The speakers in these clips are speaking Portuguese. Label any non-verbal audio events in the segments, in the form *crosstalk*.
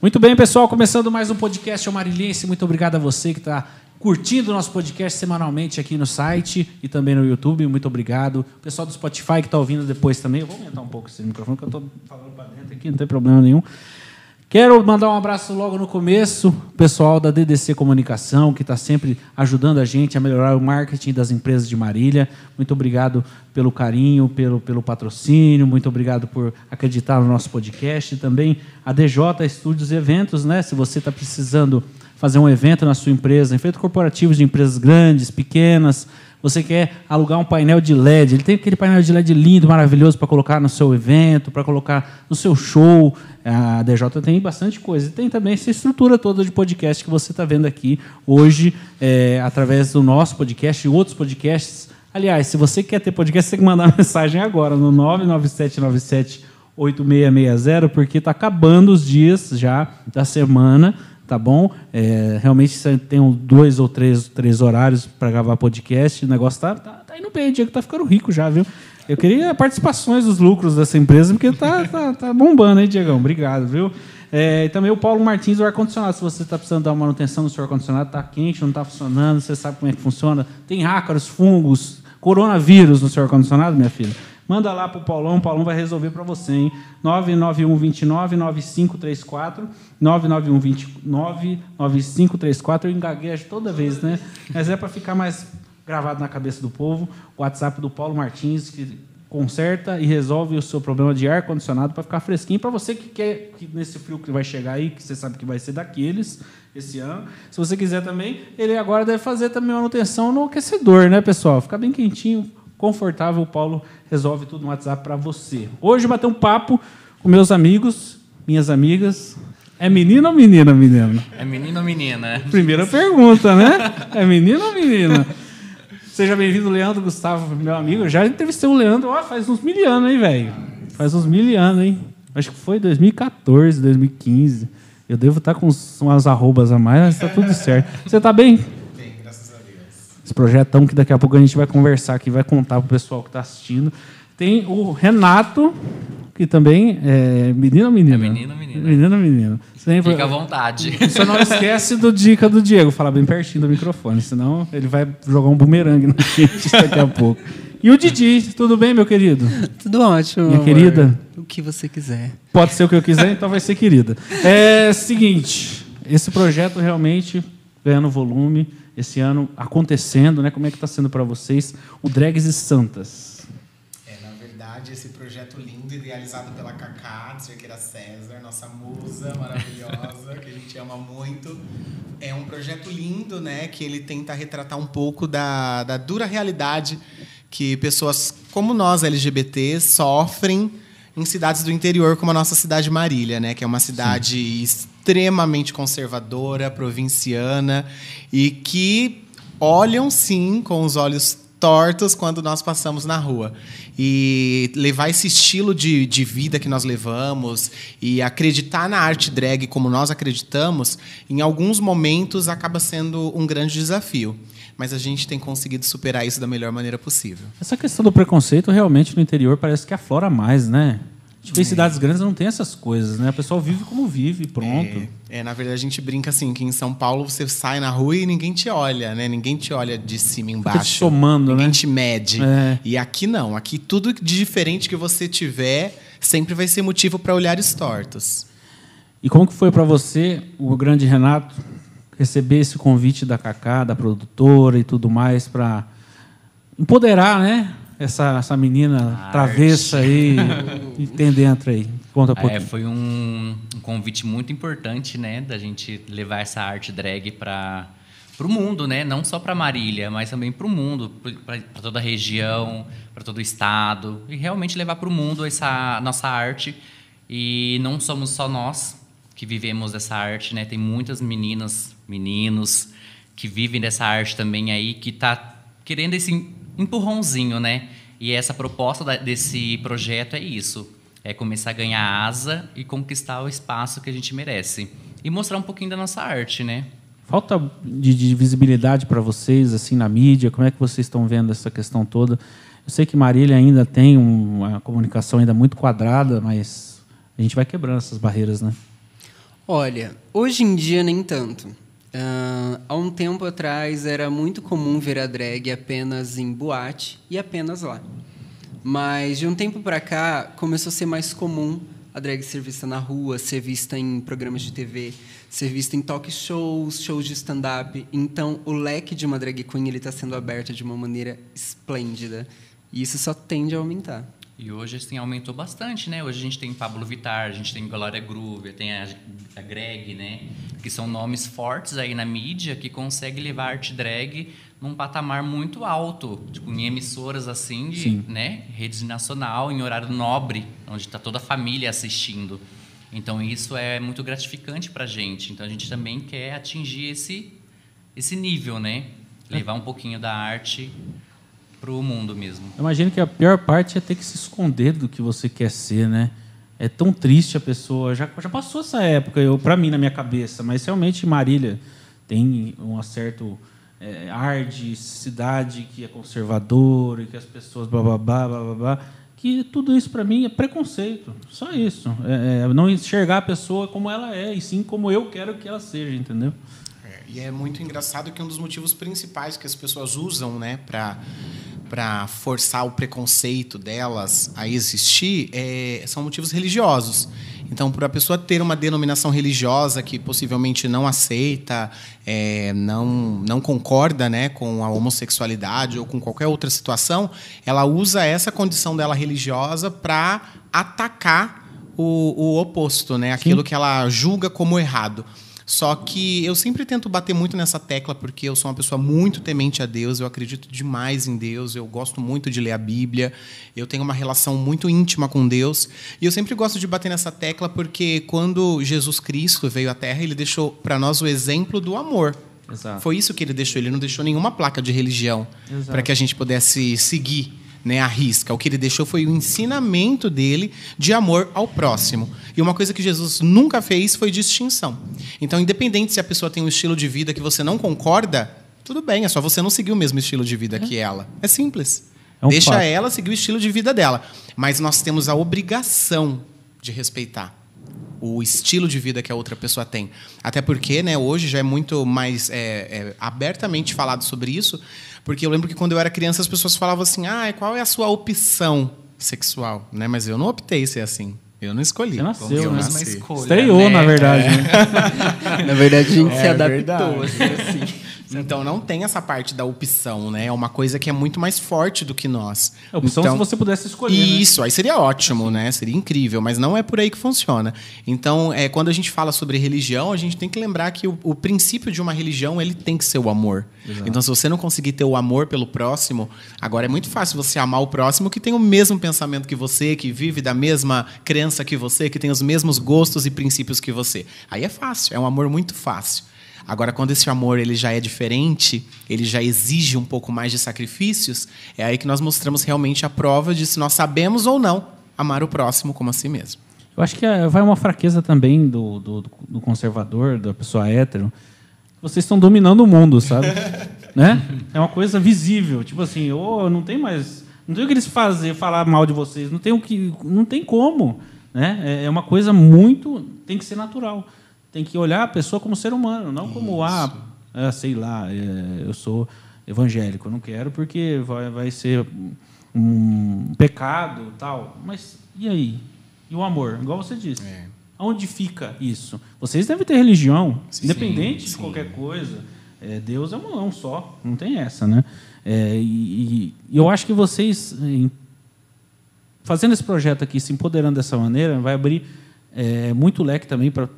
Muito bem, pessoal, começando mais um podcast Marilense. Muito obrigado a você que está curtindo o nosso podcast semanalmente aqui no site e também no YouTube. Muito obrigado. O pessoal do Spotify que está ouvindo depois também. Eu vou aumentar um pouco esse microfone, que eu estou falando para dentro aqui, não tem problema nenhum. Quero mandar um abraço logo no começo, pessoal da DDC Comunicação, que está sempre ajudando a gente a melhorar o marketing das empresas de Marília. Muito obrigado pelo carinho, pelo, pelo patrocínio, muito obrigado por acreditar no nosso podcast. Também a DJ Estúdios Eventos, né? Se você está precisando fazer um evento na sua empresa, evento corporativo de empresas grandes, pequenas, você quer alugar um painel de LED, ele tem aquele painel de LED lindo, maravilhoso para colocar no seu evento, para colocar no seu show. A DJ tem bastante coisa. E tem também essa estrutura toda de podcast que você está vendo aqui hoje, é, através do nosso podcast e outros podcasts. Aliás, se você quer ter podcast, você tem que mandar *laughs* mensagem agora no 99797 8660, porque está acabando os dias já da semana tá bom? É, realmente tem dois ou três, três horários para gravar podcast. O negócio tá, tá, tá indo bem, o Diego tá ficando rico já, viu? Eu queria participações dos lucros dessa empresa, porque tá, tá, tá bombando, hein, Diegão? Obrigado, viu? É, e também o Paulo Martins do ar-condicionado. Se você está precisando dar uma manutenção no seu ar-condicionado, está quente, não está funcionando, você sabe como é que funciona. Tem ácaros, fungos, coronavírus no seu ar-condicionado, minha filha. Manda lá para o Paulão, o Paulão vai resolver para você, hein? 991 29 9534, 991 29 9534, eu engaguejo toda vez, né? Mas é para ficar mais gravado na cabeça do povo. O WhatsApp do Paulo Martins, que conserta e resolve o seu problema de ar condicionado para ficar fresquinho para você que quer que nesse frio que vai chegar aí, que você sabe que vai ser daqueles esse ano. Se você quiser também, ele agora deve fazer também manutenção no aquecedor, né, pessoal? Ficar bem quentinho, confortável, o Paulo resolve tudo no WhatsApp para você. Hoje bater um papo com meus amigos, minhas amigas. É menino ou menina, menina? É menino ou menina? Primeira pergunta, né? É menino ou menina? Seja bem-vindo, Leandro Gustavo, meu amigo. já entrevistei o Leandro ó, faz uns mil anos, hein, velho? Faz uns mil anos, hein? Acho que foi 2014, 2015. Eu devo estar com umas arrobas a mais, mas está tudo certo. Você está bem? Esse projetão que daqui a pouco a gente vai conversar aqui, vai contar para o pessoal que está assistindo. Tem o Renato, que também é menino ou menina? É menino ou menina? Menino ou. Sempre... Fica à vontade. *laughs* Você não esquece do dica do Diego, falar bem pertinho do microfone, senão ele vai jogar um bumerangue na gente *laughs* daqui a pouco. E o Didi, tudo bem, meu querido? Tudo ótimo. Minha querida? O que você quiser. Pode ser o que eu quiser, então vai ser querida. É seguinte, esse projeto realmente ganhando volume esse ano acontecendo, né? Como é que está sendo para vocês o Drags e Santas? É, na verdade, esse projeto lindo, idealizado pela Cacá, de Cerqueira César, nossa musa maravilhosa, que a gente ama muito. É um projeto lindo, né? Que ele tenta retratar um pouco da, da dura realidade que pessoas como nós, LGBT, sofrem em cidades do interior, como a nossa cidade Marília, né? Que é uma cidade Sim extremamente conservadora, provinciana e que olham sim com os olhos tortos quando nós passamos na rua. E levar esse estilo de, de vida que nós levamos e acreditar na arte drag como nós acreditamos, em alguns momentos acaba sendo um grande desafio. Mas a gente tem conseguido superar isso da melhor maneira possível. Essa questão do preconceito realmente no interior parece que aflora mais, né? Tipo, em cidades grandes não tem essas coisas, né? O pessoal vive como vive, pronto. É, é, na verdade a gente brinca assim, que em São Paulo você sai na rua e ninguém te olha, né? Ninguém te olha de cima embaixo. Fica te somando, ninguém né? te mede. É. E aqui não, aqui tudo de diferente que você tiver sempre vai ser motivo para olhares tortos. E como que foi para você, o grande Renato, receber esse convite da Cacá, da produtora e tudo mais para empoderar, né? Essa, essa menina travessa aí e tem dentro aí? Conta um é, pouquinho. É, foi um, um, convite muito importante, né, da gente levar essa arte drag para para o mundo, né? Não só para Marília, mas também para o mundo, para toda a região, para todo o estado e realmente levar para o mundo essa nossa arte. E não somos só nós que vivemos dessa arte, né? Tem muitas meninas, meninos que vivem dessa arte também aí, que tá querendo esse empurrãozinho, né? E essa proposta desse projeto é isso: é começar a ganhar asa e conquistar o espaço que a gente merece e mostrar um pouquinho da nossa arte, né? Falta de, de visibilidade para vocês assim na mídia. Como é que vocês estão vendo essa questão toda? Eu sei que Marília ainda tem uma comunicação ainda muito quadrada, mas a gente vai quebrando essas barreiras, né? Olha, hoje em dia nem tanto. Ah, há um tempo atrás era muito comum ver a drag apenas em boate e apenas lá. Mas de um tempo para cá começou a ser mais comum a drag ser vista na rua, ser vista em programas de TV, ser vista em talk shows, shows de stand-up. Então o leque de uma drag queen está sendo aberto de uma maneira esplêndida e isso só tende a aumentar. E hoje assim aumentou bastante, né? Hoje a gente tem Pablo Vittar, a gente tem Glória Groove, tem a, a Greg, né? Que são nomes fortes aí na mídia que conseguem levar arte drag num patamar muito alto, tipo em emissoras assim de, Sim. né, redes nacional, em horário nobre, onde está toda a família assistindo. Então isso é muito gratificante pra gente. Então a gente também quer atingir esse esse nível, né? Levar um pouquinho da arte pro mundo mesmo. Eu imagino que a pior parte é ter que se esconder do que você quer ser, né? É tão triste a pessoa. Já, já passou essa época, eu para mim, na minha cabeça. Mas realmente Marília tem um certo é, ar de cidade que é conservador e que as pessoas blá blá blá blá blá. blá que tudo isso para mim é preconceito. Só isso. É, é não enxergar a pessoa como ela é, e sim como eu quero que ela seja, entendeu? E é muito engraçado que um dos motivos principais que as pessoas usam, né, para para forçar o preconceito delas a existir é, são motivos religiosos. Então, para a pessoa ter uma denominação religiosa que possivelmente não aceita, é, não, não concorda né, com a homossexualidade ou com qualquer outra situação, ela usa essa condição dela religiosa para atacar o, o oposto, né, aquilo que ela julga como errado. Só que eu sempre tento bater muito nessa tecla porque eu sou uma pessoa muito temente a Deus, eu acredito demais em Deus, eu gosto muito de ler a Bíblia, eu tenho uma relação muito íntima com Deus. E eu sempre gosto de bater nessa tecla porque quando Jesus Cristo veio à Terra, ele deixou para nós o exemplo do amor. Exato. Foi isso que ele deixou, ele não deixou nenhuma placa de religião para que a gente pudesse seguir né, a risca. O que ele deixou foi o ensinamento dele de amor ao próximo. E uma coisa que Jesus nunca fez foi distinção. Então, independente se a pessoa tem um estilo de vida que você não concorda, tudo bem, é só você não seguir o mesmo estilo de vida que ela. É simples. É um Deixa fato. ela seguir o estilo de vida dela. Mas nós temos a obrigação de respeitar o estilo de vida que a outra pessoa tem. Até porque, né, hoje já é muito mais é, é, abertamente falado sobre isso, porque eu lembro que quando eu era criança as pessoas falavam assim, ah, qual é a sua opção sexual? Né? Mas eu não optei ser assim. Eu não escolhi. Você nasceu, eu né? escolha, Estreou, né? na verdade. né? *laughs* Na verdade, a gente É se adaptou. verdade. assim, assim. Então não tem essa parte da opção, né? É uma coisa que é muito mais forte do que nós. A opção então, se você pudesse escolher. né? Isso, aí seria ótimo, né? Seria incrível, mas não é por aí que funciona. Então, é, quando a gente fala sobre religião, a gente tem que lembrar que o, o princípio de uma religião ele tem que ser o amor. Então, se você não conseguir ter o amor pelo próximo, agora é muito fácil você amar o próximo que tem o mesmo pensamento que você, que vive da mesma crença que você, que tem os mesmos gostos e princípios que você. Aí é fácil, é um amor muito fácil. Agora, quando esse amor ele já é diferente, ele já exige um pouco mais de sacrifícios, é aí que nós mostramos realmente a prova de se nós sabemos ou não amar o próximo como a si mesmo. Eu acho que é- vai uma fraqueza também do, do, do conservador, da pessoa hétero. Vocês estão dominando o mundo, sabe? *laughs* né? É uma coisa visível. Tipo assim, oh, não tem mais. Não tem o que eles fazer, falar mal de vocês. Não tem o que. Não tem como. Né? É- É uma coisa muito. Tem que ser natural. Tem que olhar a pessoa como ser humano, não como, ah, é, sei lá, é, eu sou evangélico, eu não quero porque vai, vai ser um pecado tal. Mas e aí? E o amor? Igual você disse. É. Onde fica isso? Vocês devem ter religião, Sim, independente de sim. qualquer coisa. É, Deus é um não só, não tem essa, né? É, e, e eu acho que vocês, em- fazendo esse projeto aqui, se empoderando dessa maneira, vai abrir é, muito leque também para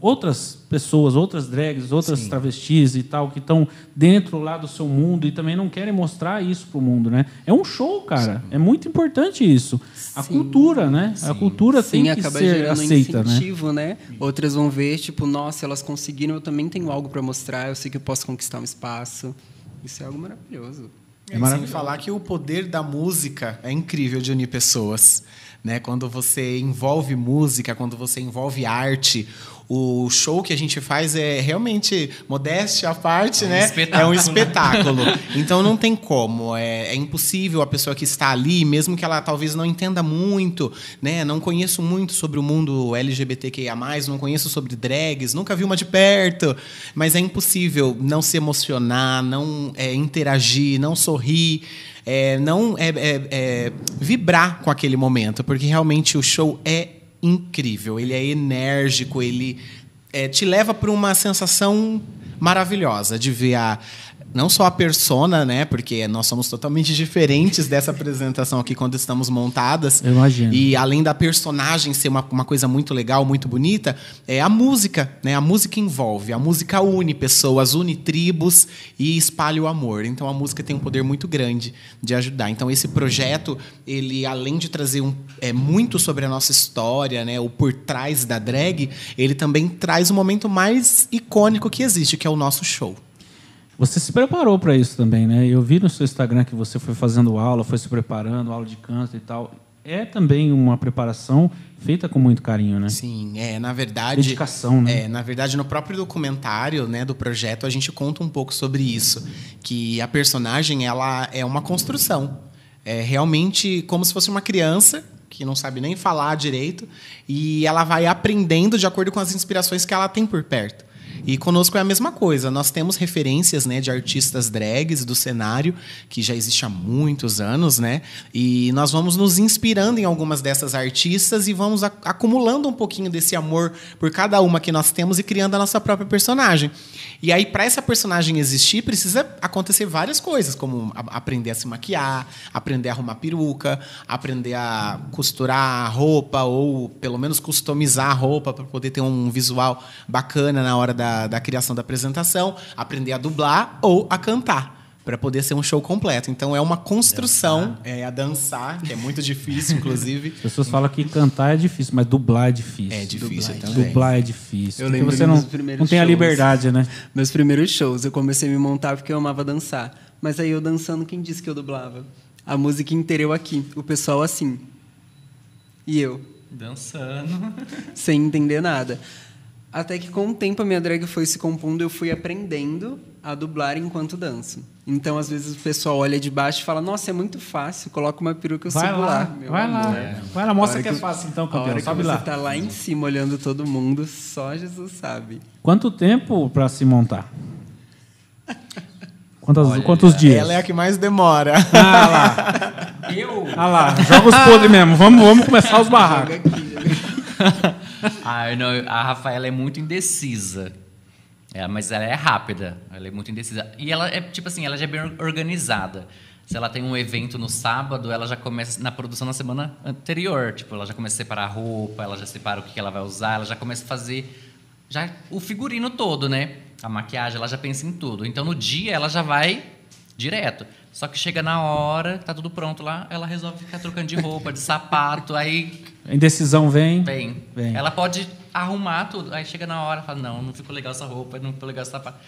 outras pessoas, outras drags, outras Sim. travestis e tal, que estão dentro lá do seu mundo e também não querem mostrar isso para o mundo, né? É um show, cara. É muito importante isso. A Sim. cultura, né? A cultura Sim, tem que acaba ser gerando aceita, né? incentivo, né? Outras vão ver, tipo, nossa, elas conseguiram, eu também tenho algo para mostrar, eu sei que eu posso conquistar um espaço. Isso é algo maravilhoso. É maravilhoso. falar que o poder da música é incrível de unir pessoas. Né? Quando você envolve música, quando você envolve arte, O show que a gente faz é realmente modéstia à parte, É um né? espetáculo, É um né? espetáculo. então não tem como. É, é impossível a pessoa que está ali, mesmo que ela talvez não entenda muito, né? Não conheço muito sobre o mundo LGBTQIA, não conheço sobre drags, nunca vi uma de perto. Mas é impossível não se emocionar, não é, interagir, não sorrir. é, não é, é, é, vibrar com aquele momento, porque realmente o show é incrível, ele é enérgico, ele é, te leva para uma sensação maravilhosa de ver a não só a persona, né? Porque nós somos totalmente diferentes dessa apresentação aqui quando estamos montadas. Eu imagino. E além da personagem ser uma, uma coisa muito legal, muito bonita, é a música, né? A música envolve, a música une pessoas, une tribos e espalha o amor. Então a música tem um poder muito grande de ajudar. Então esse projeto, ele além de trazer um, é, muito sobre a nossa história, né? O por trás da drag, ele também traz o momento mais icônico que existe, que é o nosso show. Você se preparou para isso também, né? Eu vi no seu Instagram que você foi fazendo aula, foi se preparando, aula de canto e tal. É também uma preparação feita com muito carinho, né? Sim, é, na verdade. Dedicação, né? É, na verdade, no próprio documentário, né, do projeto, a gente conta um pouco sobre isso, que a personagem ela é uma construção, é realmente como se fosse uma criança que não sabe nem falar direito e ela vai aprendendo de acordo com as inspirações que ela tem por perto. E conosco é a mesma coisa. Nós temos referências né, de artistas drags do cenário, que já existe há muitos anos, né? E nós vamos nos inspirando em algumas dessas artistas e vamos acumulando um pouquinho desse amor por cada uma que nós temos e criando a nossa própria personagem. E aí, para essa personagem existir, precisa acontecer várias coisas, como aprender a se maquiar, aprender a arrumar peruca, aprender a costurar roupa ou pelo menos customizar a roupa para poder ter um visual bacana na hora da, da criação da apresentação, aprender a dublar ou a cantar. Para poder ser um show completo. Então é uma construção, é a dançar, que é muito difícil, inclusive. *laughs* As pessoas falam que cantar é difícil, mas dublar é difícil. É difícil Dublar. também. Dublar é difícil. Eu porque lembro você dos não, primeiros não tem a liberdade, né? Meus primeiros shows, eu comecei a me montar porque eu amava dançar. Mas aí eu dançando, quem disse que eu dublava? A música inteira eu aqui, o pessoal assim. E eu, Dançando. sem entender nada. Até que com o tempo a minha drag foi se compondo, eu fui aprendendo a dublar enquanto danço. Então, às vezes, o pessoal olha de baixo e fala, nossa, é muito fácil, coloca uma peruca, eu Vai lá, Meu vai lá. amor. Vai lá, mostra A hora que é fácil então, A campeão. que Sobe você lá. tá lá em cima olhando todo mundo, só Jesus sabe. Quanto tempo para se montar? *laughs* Quantas, Olha, quantos dias? Ela é a que mais demora. Ah lá, *laughs* Eu? ah lá, joga os podres mesmo. Vamos, vamos começar os Joga barracos. aqui, joga *laughs* *laughs* Ah, não, a Rafaela é muito indecisa. É, mas ela é rápida, ela é muito indecisa. E ela é, tipo assim, ela já é bem organizada. Se ela tem um evento no sábado, ela já começa na produção na semana anterior. Tipo, ela já começa a separar a roupa, ela já separa o que ela vai usar, ela já começa a fazer já o figurino todo, né? A maquiagem, ela já pensa em tudo. Então, no dia, ela já vai direto. Só que chega na hora, tá tudo pronto lá, ela resolve ficar trocando de roupa, de sapato, aí A indecisão vem. Vem. Vem. Ela pode arrumar tudo. Aí chega na hora, fala, não, não ficou legal essa roupa, não ficou legal esse sapato.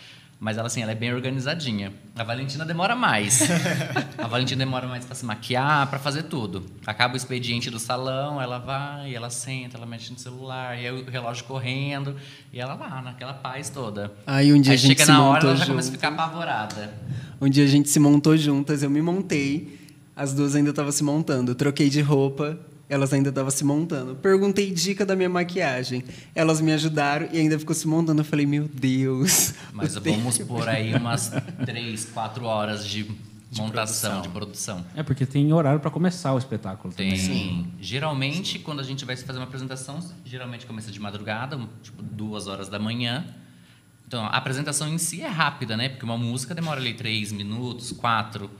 Mas ela, assim, ela é bem organizadinha. A Valentina demora mais. *laughs* a Valentina demora mais pra se maquiar, pra fazer tudo. Acaba o expediente do salão, ela vai, ela senta, ela mexe no celular, e aí o relógio correndo, e ela lá, naquela paz toda. Aí um dia aí a gente chega se na hora, ela já junto. começa a ficar apavorada. Um dia a gente se montou juntas, eu me montei, as duas ainda estavam se montando. Eu troquei de roupa, elas ainda estavam se montando. Perguntei dica da minha maquiagem. Elas me ajudaram e ainda ficou se montando. Eu falei, meu Deus. Mas vamos tempo. *laughs* por aí umas três, quatro horas de, montação, de produção. É porque tem horário para começar o espetáculo também. Tem. Geralmente, quando a gente vai fazer uma apresentação, geralmente começa de madrugada, tipo duas horas da manhã. Então, a apresentação em si é rápida, né? Porque uma música demora ali três minutos, quatro.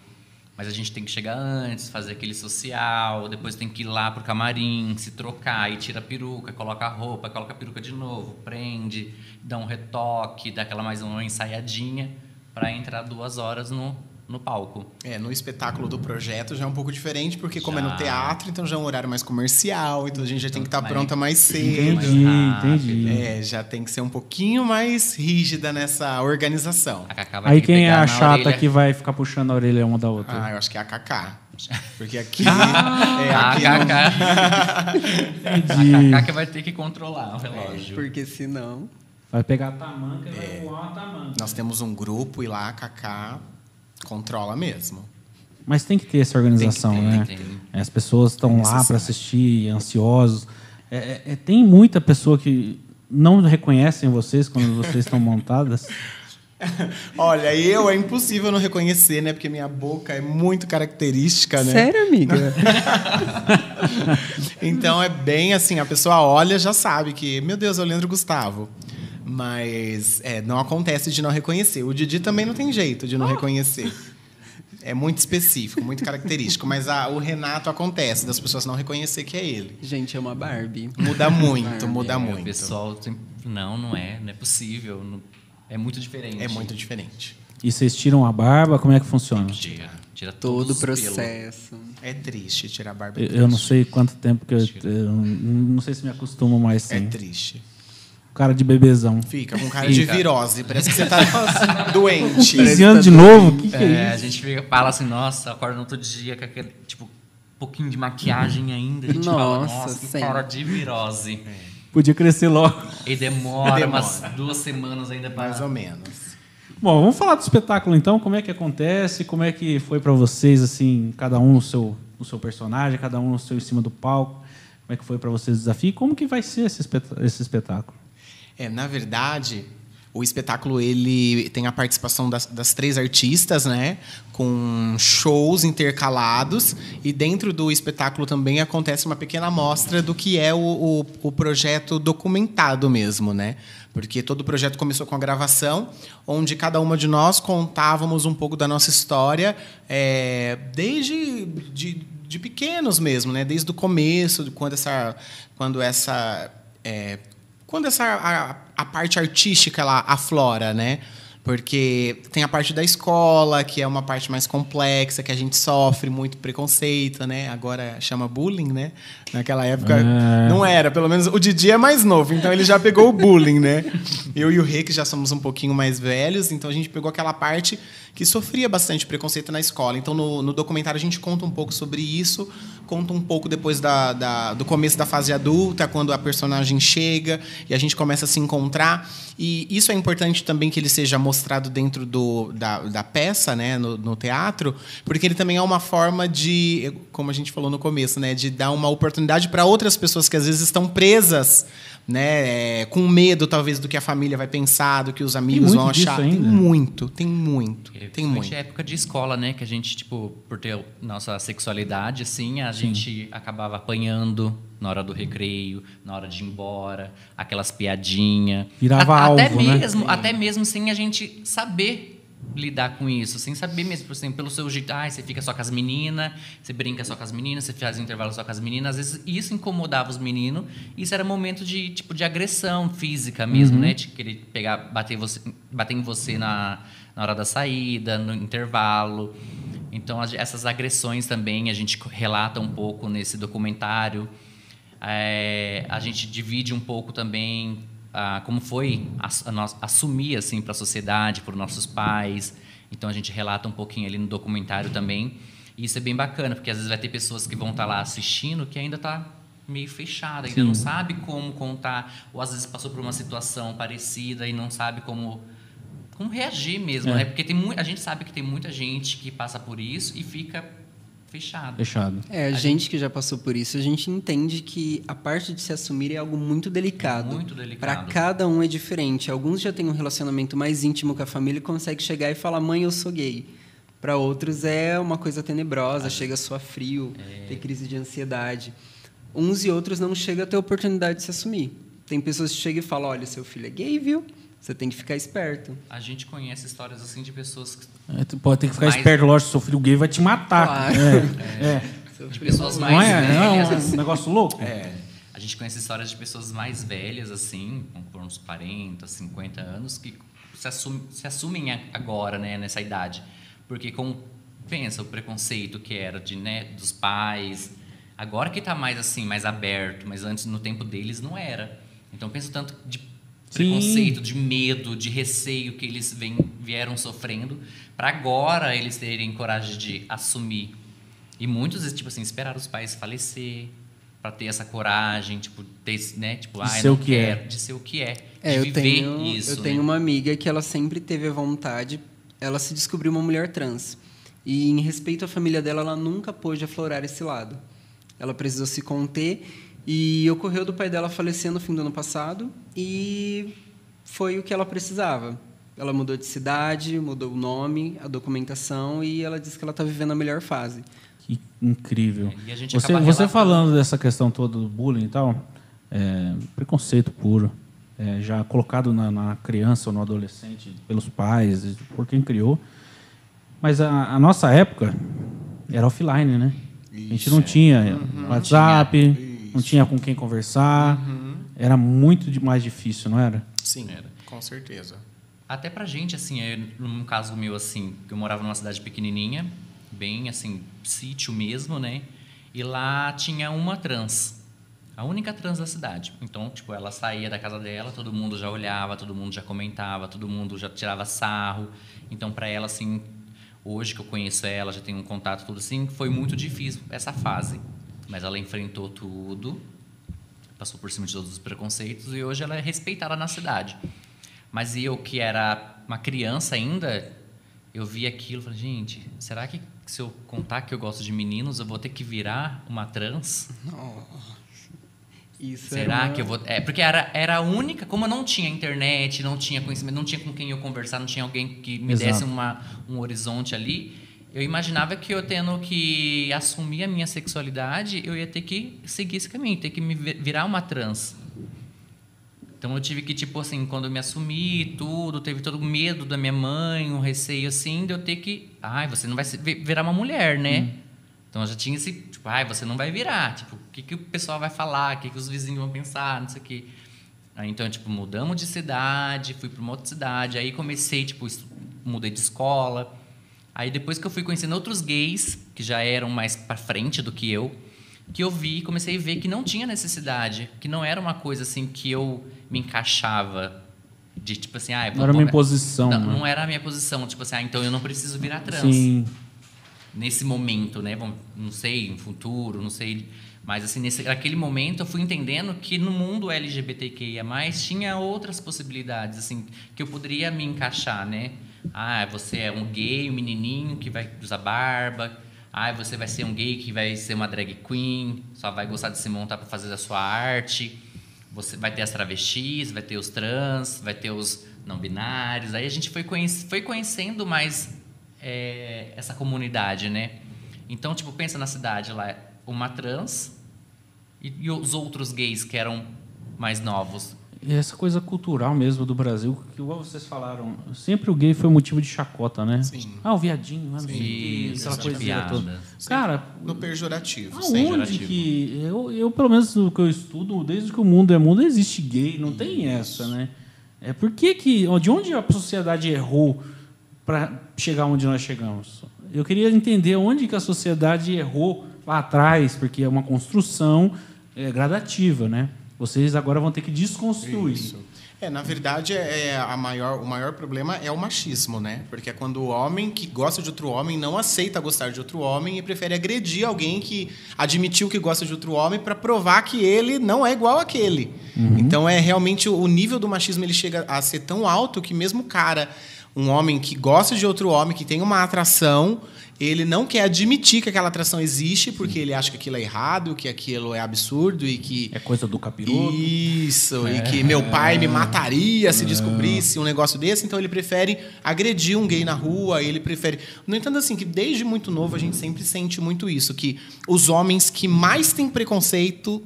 Mas a gente tem que chegar antes, fazer aquele social, depois tem que ir lá pro camarim, se trocar, aí tira a peruca, coloca a roupa, coloca a peruca de novo, prende, dá um retoque, dá aquela mais uma ensaiadinha para entrar duas horas no, no palco. É, no espetáculo do projeto já é um pouco diferente, porque como é no Já. teatro, então já é um horário mais comercial, então a gente já tem que estar Mais- pronta mais cedo. Entendi, rápido. entendi. É, já tem que ser um pouquinho mais rígida nessa organização. A Cacá vai Aí ter que quem é a chata orelha. que vai ficar puxando a orelha uma da outra? Ah, eu acho que é a Kaká. Porque aqui. *laughs* é, A aqui não- Cacá, Entendi. a Cacá que vai ter que controlar o relógio. Porque senão. Vai pegar a tamanca e vai voar uma tamanca. Nós temos um grupo e lá a Cacá controla mesmo. Mas tem que ter essa organização, Tem que ter, né? tem que ter. É, As pessoas estão lá necessário. para assistir, ansiosos. É, é, é, tem muita pessoa que não reconhecem vocês quando *laughs* vocês estão montadas. Olha, eu é impossível não reconhecer, né? Porque minha boca é muito característica, né? Sério, amiga? *laughs* Então é bem assim, a pessoa olha já sabe que, meu Deus, é o Leandro Gustavo. Mas é, não acontece de não reconhecer. O Didi também não tem jeito de não reconhecer. É muito específico, muito característico. Mas a- o Renato acontece, das pessoas não reconhecer que é ele. Gente, é uma Barbie. Muda muito, muda É, muito. O pessoal sempre, não, não é, não é possível. não- é muito diferente. É muito diferente. E vocês tiram a barba, como é que funciona? Tira, tira Todo o processo. É triste tirar a barba. Eu, É eu não triste. sei quanto tempo que eu, eu não- não sei se me acostumo mais É assim. triste. Cara de bebezão. Fica com cara de Fica. virose. Parece que você tá *laughs* doente. 15 anos de novo? O que, que é, É, a isso? gente fica- fala assim, nossa, acorda no outro dia com aquele, tipo, um pouquinho de maquiagem ainda. A gente fala, Nossa, nossa, que cara de virose. Podia crescer logo. E demora, Demora. umas duas semanas ainda para... Mais ou menos. Bom, vamos falar do espetáculo então. Como é que acontece? Como é que foi para vocês, assim, cada um no seu, no seu personagem, cada um no seu em cima do palco? Como é que foi para vocês o desafio? E como que vai ser esse, espet- esse espetáculo? É, na verdade, o espetáculo ele tem a participação das, das três artistas, né? Com shows intercalados. E dentro do espetáculo também acontece uma pequena amostra do que é o, o, o projeto documentado mesmo, né? Porque todo o projeto começou com a gravação, onde cada uma de nós contávamos um pouco da nossa história, é, desde de, de pequenos mesmo, né? Desde o começo, quando essa, quando essa é, quando essa a, a parte artística ela aflora, né? Porque tem a parte da escola, que é uma parte mais complexa, que a gente sofre muito preconceito, né? Agora chama bullying, né? Naquela época É. não era, pelo menos o Didi é mais novo, então ele já pegou o bullying, né? Eu e o que já somos um pouquinho mais velhos, então a gente pegou aquela parte que sofria bastante preconceito na escola. Então no, no documentário a gente conta um pouco sobre isso, conta um pouco depois da, da- do começo da fase adulta, quando a personagem chega e a gente começa a se encontrar. E isso é importante também que ele seja mostrado dentro do, da, da peça, né, no, no teatro, porque ele também é uma forma de, como a gente falou no começo, né, de dar uma oportunidade para outras pessoas que às vezes estão presas. Né, é, com medo talvez do que a família vai pensar, do que os amigos vão achar. ainda. Tem muito, tem muito, É, tem muito. a época de escola, né? Que a gente, tipo, por ter nossa sexualidade, assim, a gente acabava apanhando na hora do recreio, na hora de ir embora, aquelas piadinhas. Virava até alvo, né? mesmo, Até mesmo sem a gente saber lidar com isso, sem saber mesmo, por exemplo, pelo seu jeito, ah, você fica só com as meninas, você brinca só com as meninas, você faz intervalo só com as meninas, às vezes isso incomodava os meninos, isso era momento de, tipo, de agressão física mesmo, Uhum. né? De querer pegar, bater, você, bater em você na, na hora da saída, no intervalo. Então, as- essas agressões também a gente relata um pouco nesse documentário. É, a gente divide um pouco também ah, como foi ass- nós- assumir assim para a sociedade, por nossos pais. Então, a gente relata um pouquinho ali no documentário também. E isso é bem bacana, porque às vezes vai ter pessoas que vão estar lá assistindo que ainda está meio fechada, ainda não sabe como contar, ou às vezes passou por uma situação parecida e não sabe como como reagir mesmo, É. né? Porque tem a gente sabe que tem muita gente que passa por isso e fica fechado. Fechado. É, a gente que já passou por isso, a gente entende que a parte de se assumir é algo muito delicado. Muito delicado. Para cada um é diferente. Alguns já têm um relacionamento mais íntimo com a família e conseguem chegar e falar: "Mãe, eu sou gay". Para outros é uma coisa tenebrosa, chega a suar frio, ter crise de ansiedade. Uns e outros não chegam a ter oportunidade de se assumir. Tem pessoas que chegam e falam: "Olha, seu filho é gay, viu? Você tem que ficar esperto". A gente conhece histórias assim de pessoas que É, tu pode ter que ficar Mas- esperto, lógico, seu filho gay vai te matar. Claro. É, é. De pessoas é mais Não é, não é velhas, um negócio louco? É. A gente conhece histórias de pessoas mais velhas, assim, com por uns 40, 50 anos, que se, assum- se assumem agora, né, nessa idade. Porque, como pensa, o preconceito que era de, né, dos pais, agora que está mais assim, mais aberto, mas antes, no tempo deles, não era. Então, pensa tanto de Sim. preconceito, de medo, de receio que eles vem, vieram sofrendo, para agora eles terem coragem de assumir E muitos, tipo assim, esperaram os pais falecer para ter essa coragem, tipo, ter, né, tipo, De ah, eu ser não o que é. quero, de ser o que é, É, eu viver tenho, isso, eu né? tenho uma amiga que ela sempre teve a vontade, ela se descobriu uma mulher trans. E em respeito à família dela, ela nunca pôde aflorar esse lado. Ela precisou se conter e ocorreu do pai dela falecer no fim do ano passado e foi o que ela precisava. Ela mudou de cidade, mudou o nome, a documentação e ela disse que ela está vivendo a melhor fase. Que incrível. É, e a gente você, você falando dessa questão toda do bullying e tal, é, preconceito puro, é, já colocado na, na criança ou no adolescente pelos pais, por quem criou. Mas a, a nossa época era offline, né? a gente Isso, não é. tinha WhatsApp, Isso. não tinha com quem conversar. Era muito de- mais difícil, não era? Sim, com certeza. Até pra gente, assim, eu, num caso meu, assim, que eu morava numa cidade pequenininha, bem, assim, sítio mesmo, né? E lá tinha uma trans, a única trans da cidade. Então, tipo, ela saía da casa dela, todo mundo já olhava, todo mundo já comentava, todo mundo já tirava sarro. Então, pra ela, assim, hoje que eu conheço ela, já tenho um contato, tudo assim, foi muito difícil essa fase. Mas ela enfrentou tudo, passou por cima de todos os preconceitos e hoje ela é respeitada na cidade. Mas eu, que era uma criança ainda, eu vi aquilo e falei, gente, será que se eu contar que eu gosto de meninos, eu vou ter que virar uma trans? Isso Será era uma- que eu vou. É, porque era, era a única. Como eu não tinha internet, não tinha conhecimento, não tinha com quem eu conversar, não tinha alguém que me Exato. desse uma, um horizonte ali, eu imaginava que eu tendo que assumir a minha sexualidade, eu ia ter que seguir esse caminho, ter que me vi- virar uma trans. Então eu tive que, tipo assim, quando eu me assumi tudo, teve todo o medo da minha mãe, um receio assim, de eu ter que. Ai, você não vai virar uma mulher, né? Então eu já tinha esse, tipo, ai, você não vai virar. Tipo, o que, que o pessoal vai falar, o que, que os vizinhos vão pensar, não sei o quê. Aí então, tipo, mudamos de cidade, fui para uma outra cidade, aí comecei, tipo, mudei de escola. Aí depois que eu fui conhecendo outros gays, que já eram mais para frente do que eu, que eu vi, comecei a ver que não tinha necessidade, que não era uma coisa assim que eu me encaixava de tipo assim, ah, Não era uma pôr- imposição. Não, né? não era a minha posição, tipo assim, ah, então eu não preciso virar trans Sim. nesse momento, né? Bom, não sei, no futuro, não sei. Mas, assim, nesse, naquele momento eu fui entendendo que no mundo LGBTQIA+, tinha outras possibilidades, assim, que eu poderia me encaixar, né? Ah, você é um gay, um menininho que vai usar barba. Ah, você vai ser um gay que vai ser uma drag queen, só vai gostar de se montar para fazer a sua arte. Você vai ter as travestis, vai ter os trans, vai ter os não binários. Aí a gente foi, conhece, foi conhecendo mais é, essa comunidade, né? Então, tipo, pensa na cidade lá, uma trans e, e os outros gays que eram mais novos. E essa coisa cultural mesmo do Brasil, que igual vocês falaram, sempre o gay foi motivo de chacota, né? Sim. Ah, o viadinho, ah, não sei o Isso, aquela coisa piada. toda. Cara, No pejorativo. aonde que. Eu, eu, pelo menos, no que eu estudo, desde que o mundo é mundo, existe gay, não tem essa, né? É por que que. De onde a sociedade errou para chegar onde nós chegamos? Eu queria entender onde que a sociedade errou lá atrás, porque é uma construção é, gradativa, né? Vocês agora vão ter que desconstruir. Isso. É, na verdade, é a maior, o maior problema é o machismo, né? Porque é quando o homem que gosta de outro homem não aceita gostar de outro homem e prefere agredir alguém que admitiu que gosta de outro homem para provar que ele não é igual àquele. Então é realmente o nível do machismo ele chega a ser tão alto que mesmo o cara, um homem que gosta de outro homem, que tem uma atração, ele não quer admitir que aquela atração existe porque ele acha que aquilo é errado, que aquilo é absurdo e que É coisa do capiroto. isso, e que meu pai me mataria se descobrisse um negócio desse, então ele prefere agredir um gay na rua, ele prefere. No entanto, assim, que desde muito novo a gente sempre sente muito isso, que os homens que mais têm preconceito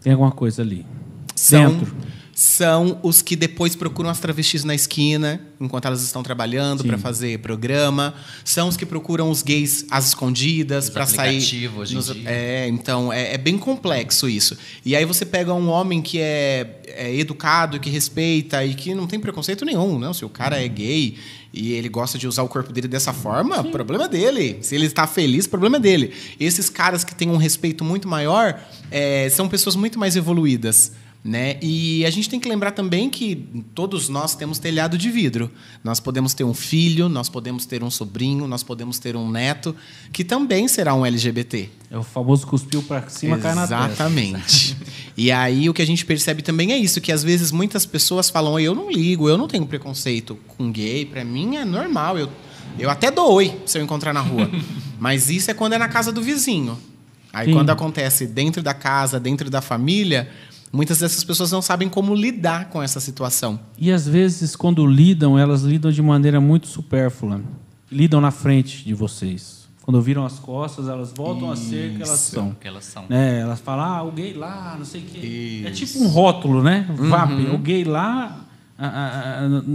Tem alguma coisa ali. são, Dentro. São os que depois procuram as travestis na esquina, enquanto elas estão trabalhando Sim. para fazer programa. São os que procuram os gays às escondidas para sair. hoje nos-. É, então é, é bem complexo isso. E aí você pega um homem que é, é educado, que respeita e que não tem preconceito nenhum, não. Se o cara é gay e ele gosta de usar o corpo dele dessa forma, problema dele. Se ele está feliz, problema dele. Esses caras que têm um respeito muito maior é, são pessoas muito mais evoluídas. Né? E a gente tem que lembrar também que todos nós temos telhado de vidro. Nós podemos ter um filho, nós podemos ter um sobrinho, nós podemos ter um neto que também será um LGBT. É o famoso cuspiu para cima, cai na. Exatamente. *laughs* e aí o que a gente percebe também é isso, que às vezes muitas pessoas falam: "Eu não ligo, eu não tenho preconceito com gay, para mim é normal, eu eu até dou oi se eu encontrar na rua". *laughs* Mas isso é quando é na casa do vizinho. Aí Sim. quando acontece dentro da casa, dentro da família, muitas dessas pessoas não sabem como lidar com essa situação. E às vezes, quando lidam, elas lidam de maneira muito supérflua. Lidam na frente de vocês. Quando viram as costas, elas voltam a ser o que elas Isso. são. Que elas são. Né? Elas falam, ah, o gay lá, não sei o quê. É Isso. tipo um rótulo, né? VAP. O gay lá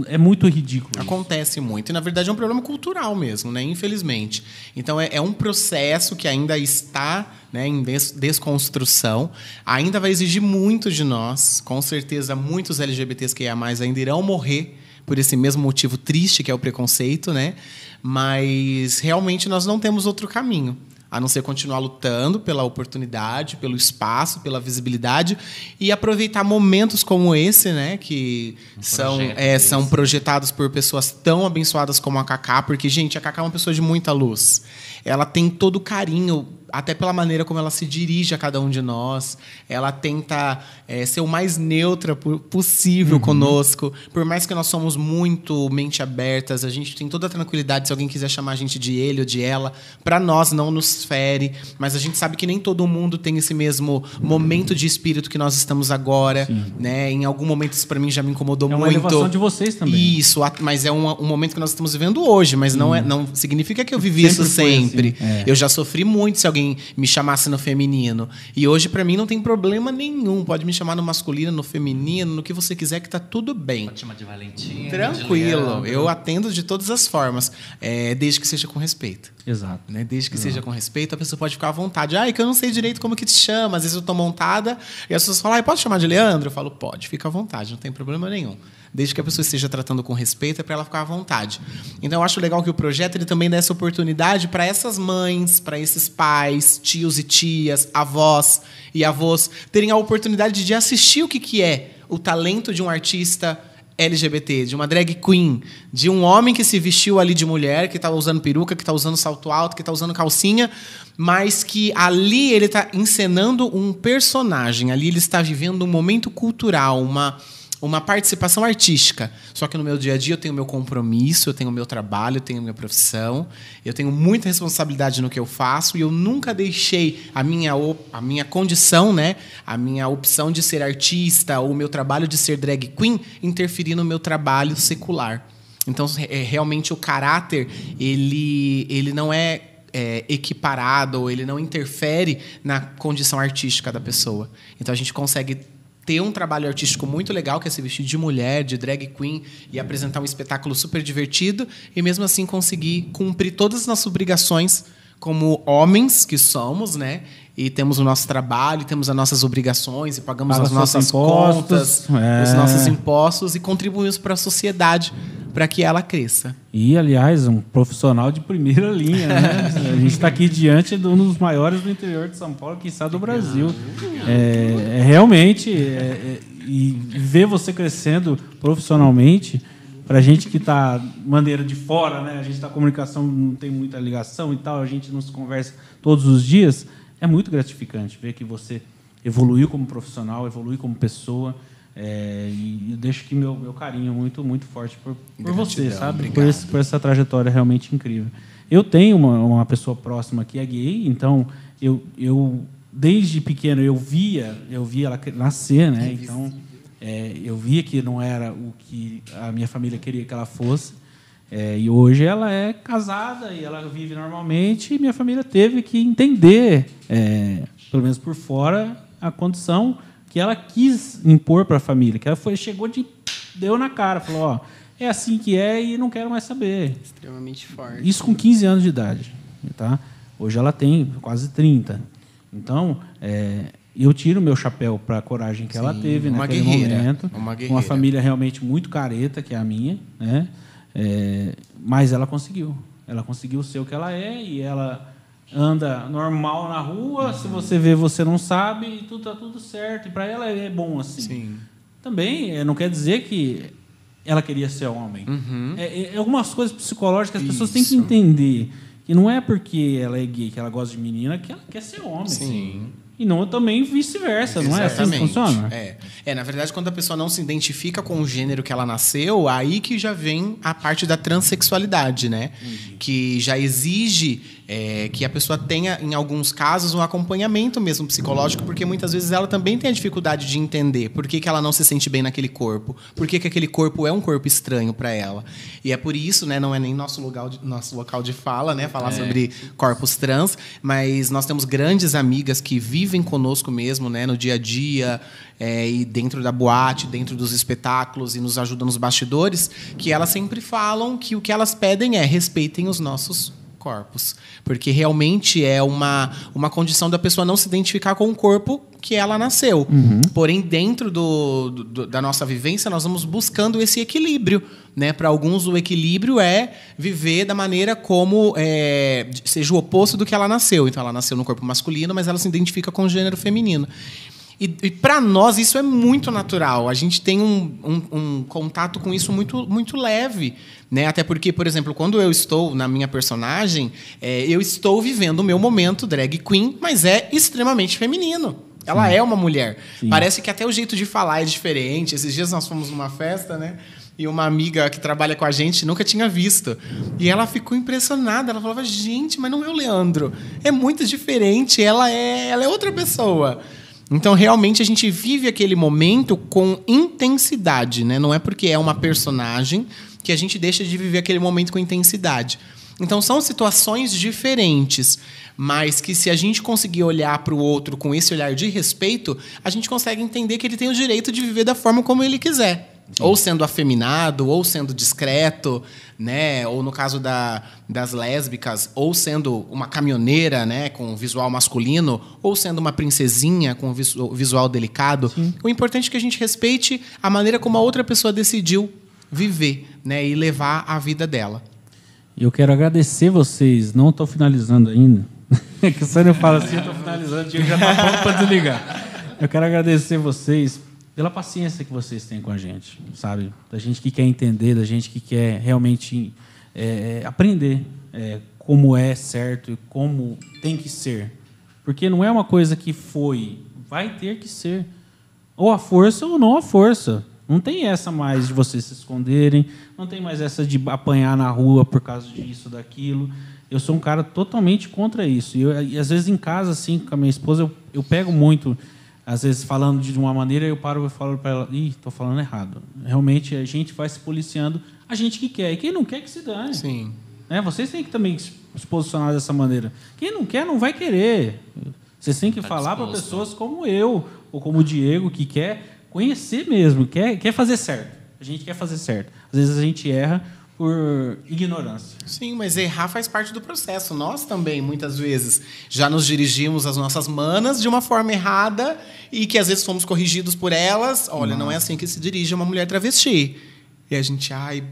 é muito ridículo. Acontece muito. E, na verdade, é um problema cultural mesmo, né? Infelizmente. Então, é, é um processo que ainda está né, em des- desconstrução. Ainda vai exigir muito de nós. Com certeza, muitos LGBTs que mais ainda irão morrer por esse mesmo motivo triste que é o preconceito, né? Mas, realmente, nós não temos outro caminho. A não ser continuar lutando pela oportunidade, pelo espaço, pela visibilidade e aproveitar momentos como esse, né? Que são, projeto é, são projetados por pessoas tão abençoadas como a Cacá, porque, gente, a Cacá é uma pessoa de muita luz. Ela tem todo o carinho, até pela maneira como ela se dirige a cada um de nós. Ela tenta é, ser o mais neutra po- possível conosco. Por mais que nós somos muito mente abertas, a gente tem toda a tranquilidade se alguém quiser chamar a gente de ele ou de ela. Para nós não nos fere, mas a gente sabe que nem todo mundo tem esse mesmo momento de espírito que nós estamos agora, né? Em algum momento isso para mim já me incomodou É uma muito. elevação de vocês também. Isso, mas é um, um momento que nós estamos vivendo hoje, mas não, é, não significa que eu vivi Sempre isso foi assim, sempre. é. Eu já sofri muito se alguém me chamasse no feminino. E hoje, pra mim, não tem problema nenhum. Pode me chamar no masculino, no feminino, no que você quiser, que tá tudo bem. Pode chamar de Valentina. de Tranquilo. Leandro. Eu atendo de todas as formas, é, desde que seja com respeito. Exato. Né? Desde que seja com respeito, a pessoa pode ficar à vontade. Ah, é que eu não sei direito como que te chama. Às vezes eu tô montada e as pessoas falam, ah, pode chamar de Leandro? Eu falo, pode, fica à vontade, não tem problema nenhum. Desde que a pessoa esteja tratando com respeito, é para ela ficar à vontade. Então eu acho legal que o projeto ele também dá essa oportunidade para essas mães, para esses pais, tios e tias, avós e avós terem a oportunidade de assistir o que, que é o talento de um artista LGBT, de uma drag queen, de um homem que se vestiu ali de mulher, que tá usando peruca, que tá usando salto alto, que tá usando calcinha, mas que ali ele tá encenando um personagem, ali ele está vivendo um momento cultural, uma uma participação artística. Só que no meu dia a dia eu tenho meu compromisso, eu tenho meu trabalho, eu tenho minha profissão, eu tenho muita responsabilidade no que eu faço e eu nunca deixei a minha, a minha condição, né, a minha opção de ser artista ou o meu trabalho de ser drag queen interferir no meu trabalho secular. Então, é, realmente o caráter ele, ele não é é, equiparado ou ele não interfere na condição artística da pessoa. Então a gente consegue ter um trabalho artístico muito legal, que é se vestir de mulher, de drag queen e apresentar um espetáculo super divertido e mesmo assim conseguir cumprir todas as nossas obrigações como homens que somos, né? E temos o nosso trabalho, temos as nossas obrigações e pagamos Paga as nossas impostos, contas, é. os nossos impostos e contribuímos para a sociedade para que ela cresça. E, aliás, um profissional de primeira linha, né? A gente está aqui diante de um dos maiores do interior de São Paulo, que está do Brasil. É, é realmente, é, é, e ver você crescendo profissionalmente, para a gente que está maneira de fora, né? A gente da comunicação não tem muita ligação e tal, a gente não se conversa todos os dias, é muito gratificante ver que você evoluiu como profissional, evoluiu como pessoa. É, e eu deixo aqui meu, meu carinho muito, muito forte por, por você, sabe? Por, esse- por essa trajetória realmente incrível. Eu tenho uma, uma pessoa próxima que é gay, então eu, eu desde pequeno eu via, eu via ela nascer, né? Então é, eu via que não era o que a minha família queria que ela fosse. É, e hoje ela é casada e ela vive normalmente e minha família teve que entender, é, pelo menos por fora, a condição que ela quis impor para a família, que ela foi, chegou de deu na cara, falou, ó, é assim que é e não quero mais saber. Extremamente forte. Isso com 15 anos de idade, tá? Hoje ela tem quase 30. Então, é, eu tiro meu chapéu para a coragem que ela Sim, teve uma naquele guerreira, momento. uma Uma guerreira. família realmente muito careta, que é a minha, né? É, mas ela conseguiu. Ela conseguiu ser o que ela é e ela anda normal na rua, se você vê, você não sabe, e tudo tá tudo certo. E para ela é bom assim. Sim. Também é, não quer dizer que ela queria ser homem. É, é- é algumas coisas psicológicas as pessoas têm que entender. Que não é porque ela é gay, que ela gosta de menina, que ela quer ser homem. Sim. E não também vice-versa, não é assim que funciona? É. é, na verdade, quando a pessoa não se identifica com o gênero que ela nasceu, aí que já vem a parte da transexualidade, né? Que já exige é, que a pessoa tenha, em alguns casos, um acompanhamento mesmo psicológico, porque muitas vezes ela também tem a dificuldade de entender por que, que ela não se sente bem naquele corpo, por que, que aquele corpo é um corpo estranho para ela. E é por isso, né? Não é nem nosso lugar de, nosso local de fala, né? Falar sobre corpos trans, mas nós temos grandes amigas que vivem conosco mesmo, né? No dia a dia é, e dentro da boate, dentro dos espetáculos e nos ajudam nos bastidores, que elas sempre falam que o que elas pedem é respeitem os nossos corpos, porque realmente é uma, uma condição da pessoa não se identificar com o corpo que ela nasceu. Porém, dentro do, do- da nossa vivência, nós vamos buscando esse equilíbrio. Né? Para alguns, o equilíbrio é viver da maneira como é, seja o oposto do que ela nasceu. Então, ela nasceu no corpo masculino, mas ela se identifica com o gênero feminino. E, e para nós isso é muito natural. A gente tem um, um- um contato com isso muito, muito leve. Né? Até porque, por exemplo, quando eu estou na minha personagem, é, eu estou vivendo o meu momento drag queen, mas é extremamente feminino. Ela é uma mulher. Sim. Parece que até o jeito de falar é diferente. Esses dias nós fomos numa festa, né? E uma amiga que trabalha com a gente nunca tinha visto. E ela ficou impressionada. Ela falava, gente, mas não é o Leandro. É muito diferente. Ela é, ela é outra pessoa. Então, realmente, a gente vive aquele momento com intensidade, né? Não é porque é uma personagem que a gente deixa de viver aquele momento com intensidade. Então, são situações diferentes, mas que se a gente conseguir olhar para o outro com esse olhar de respeito, a gente consegue entender que ele tem o direito de viver da forma como ele quiser. Ou sendo afeminado, ou sendo discreto, né? Ou no caso da, das lésbicas, ou sendo uma caminhoneira, né? Com visual masculino, ou sendo uma princesinha com visu- visual delicado. O importante é que a gente respeite a maneira como a outra pessoa decidiu viver, né? E levar a vida dela. Eu quero agradecer vocês. Não estou finalizando ainda. *laughs* que quando eu falo assim, eu estou finalizando, o Diego já está pronto para desligar. Eu quero agradecer vocês pela paciência que vocês têm com a gente, sabe? Da gente que quer entender, da gente que quer realmente é, aprender é, como é certo e como tem que ser. Porque não é uma coisa que foi, vai ter que ser. Ou a força ou não a força. Não tem essa mais de vocês se esconderem, não tem mais essa de apanhar na rua por causa disso, daquilo. Eu sou um cara totalmente contra isso. E, eu, e às vezes em casa, assim, com a minha esposa, eu, eu pego muito, às vezes falando de uma maneira, eu paro e falo para ela, ih, estou falando errado. Realmente a gente vai se policiando, a gente que quer. E quem não quer que se dane. Sim. Né? Vocês têm que também se posicionar dessa maneira. Quem não quer, não vai querer. Vocês têm que Tá falar para pessoas como eu, ou como o Diego, que quer conhecer mesmo, quer, quer fazer certo. A gente quer fazer certo. Às vezes a gente erra por ignorância. Sim, mas errar faz parte do processo. Nós também, muitas vezes, já nos dirigimos às nossas manas de uma forma errada e que às vezes fomos corrigidos por elas. Olha, não é assim que se dirige uma mulher travesti. E a gente, ai,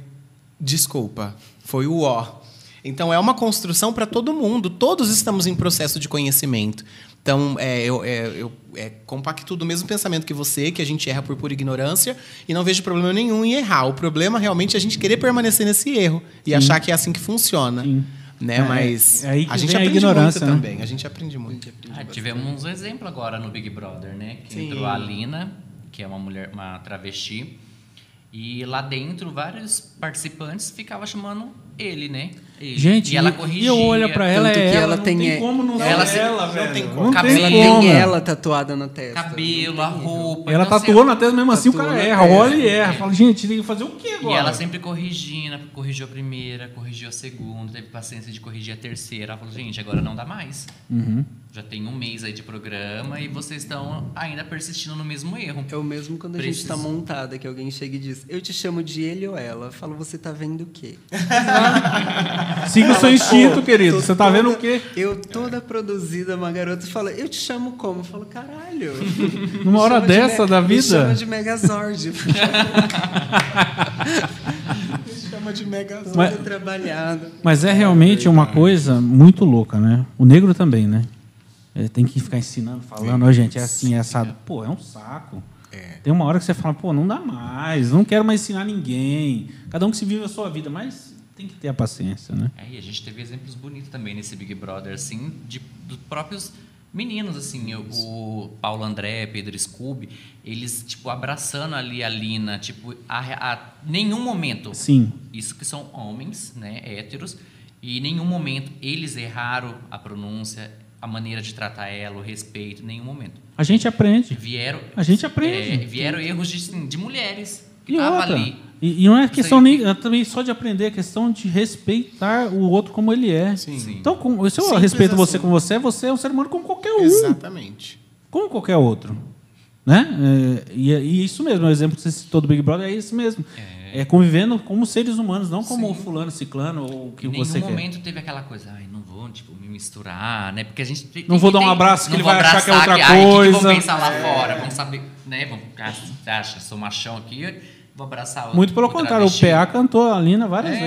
desculpa, foi o ó. Então é uma construção para todo mundo. Todos estamos em processo de conhecimento. Então, é, eu, é, eu é, compacto do mesmo pensamento que você, que a gente erra por pura ignorância, e não vejo problema nenhum em errar. O problema realmente é a gente querer permanecer nesse erro e achar que é assim que funciona. Sim. Né? É, Mas é a gente a aprende ignorância, muito né? também. A gente aprende muito. Ah, tivemos um exemplo agora no Big Brother, né? Que Sim. entrou a Alina, que é uma mulher, uma travesti. E lá dentro, vários participantes ficavam chamando ele, né? Ele. Gente, e ela e- corrigia. e eu olho para ela, tanto é que ela, ela não tem- tem como não ela ser ela, não velho. tem como. Não Cabelo. tem Ela como. tem ela tatuada na testa. Cabelo, a roupa. Ela então, tatuou assim, na testa mesmo assim, o cara erra, olha e erra. Fala, gente, tem que fazer o quê E agora? ela sempre corrigindo, corrigiu a primeira, corrigiu a segunda, teve paciência de corrigir a terceira. Ela falou, gente, agora não dá mais. Uhum. Já tem um mês aí de programa e vocês estão ainda persistindo no mesmo erro. É o mesmo quando a gente Preciso. tá montada, que alguém chega e diz, eu te chamo de ele ou ela. Eu falo, você tá vendo o quê? *laughs* Siga o seu instinto, "Pô, querido. Você tá vendo o quê? Eu toda produzida, uma garota fala, eu te chamo como? Eu falo, caralho. *laughs* Numa hora Me de dessa Me- da Me vida? chama de Megazord. *laughs* Me chama de Megazord Mas- trabalhada. Mas é realmente uma coisa muito louca, né? O negro também, né? É, tem que ficar ensinando, falando, ó, gente, é assim, é assado. Pô, é um saco. É. Tem uma hora que você fala, pô, não dá mais, não quero mais ensinar ninguém. Cada um que se vive a sua vida, mas tem que ter a paciência, né? É, e a gente teve exemplos bonitos também nesse Big Brother, assim, de, dos próprios meninos, assim, o, o Paulo André, Pedro Scooby, eles, tipo, abraçando ali a Lina, tipo, a, a nenhum momento, Sim. isso que são homens, né, héteros, e em nenhum momento eles erraram a pronúncia, a maneira de tratar ela, o respeito, em nenhum momento. A gente aprende. Vieram, A gente aprende. é, vieram erros de, assim, de mulheres que E estavam ali. E, e não é questão nem é também só de aprender, é questão de respeitar o outro como ele é. Sim. Sim. Então, com, se eu Simples respeito você assim. como você é, você é um ser humano como qualquer um. Exatamente. como qualquer outro. Né? É, e, e isso mesmo, o exemplo que você citou do Big Brother é isso mesmo. É, convivendo como seres humanos, não como Sim. fulano, ciclano ou o que em nenhum você quer. momento teve aquela coisa, ai, vou, tipo, me misturar, né? Porque a gente tem- Não vou dar um abraço que ele vai achar que é outra ai, que que coisa. vão pensar lá fora? Vamos saber, né? Vamos, ah, acha, sou machão aqui, vou abraçar outro, Muito pelo contrário, o. PA cantou a Lina várias É,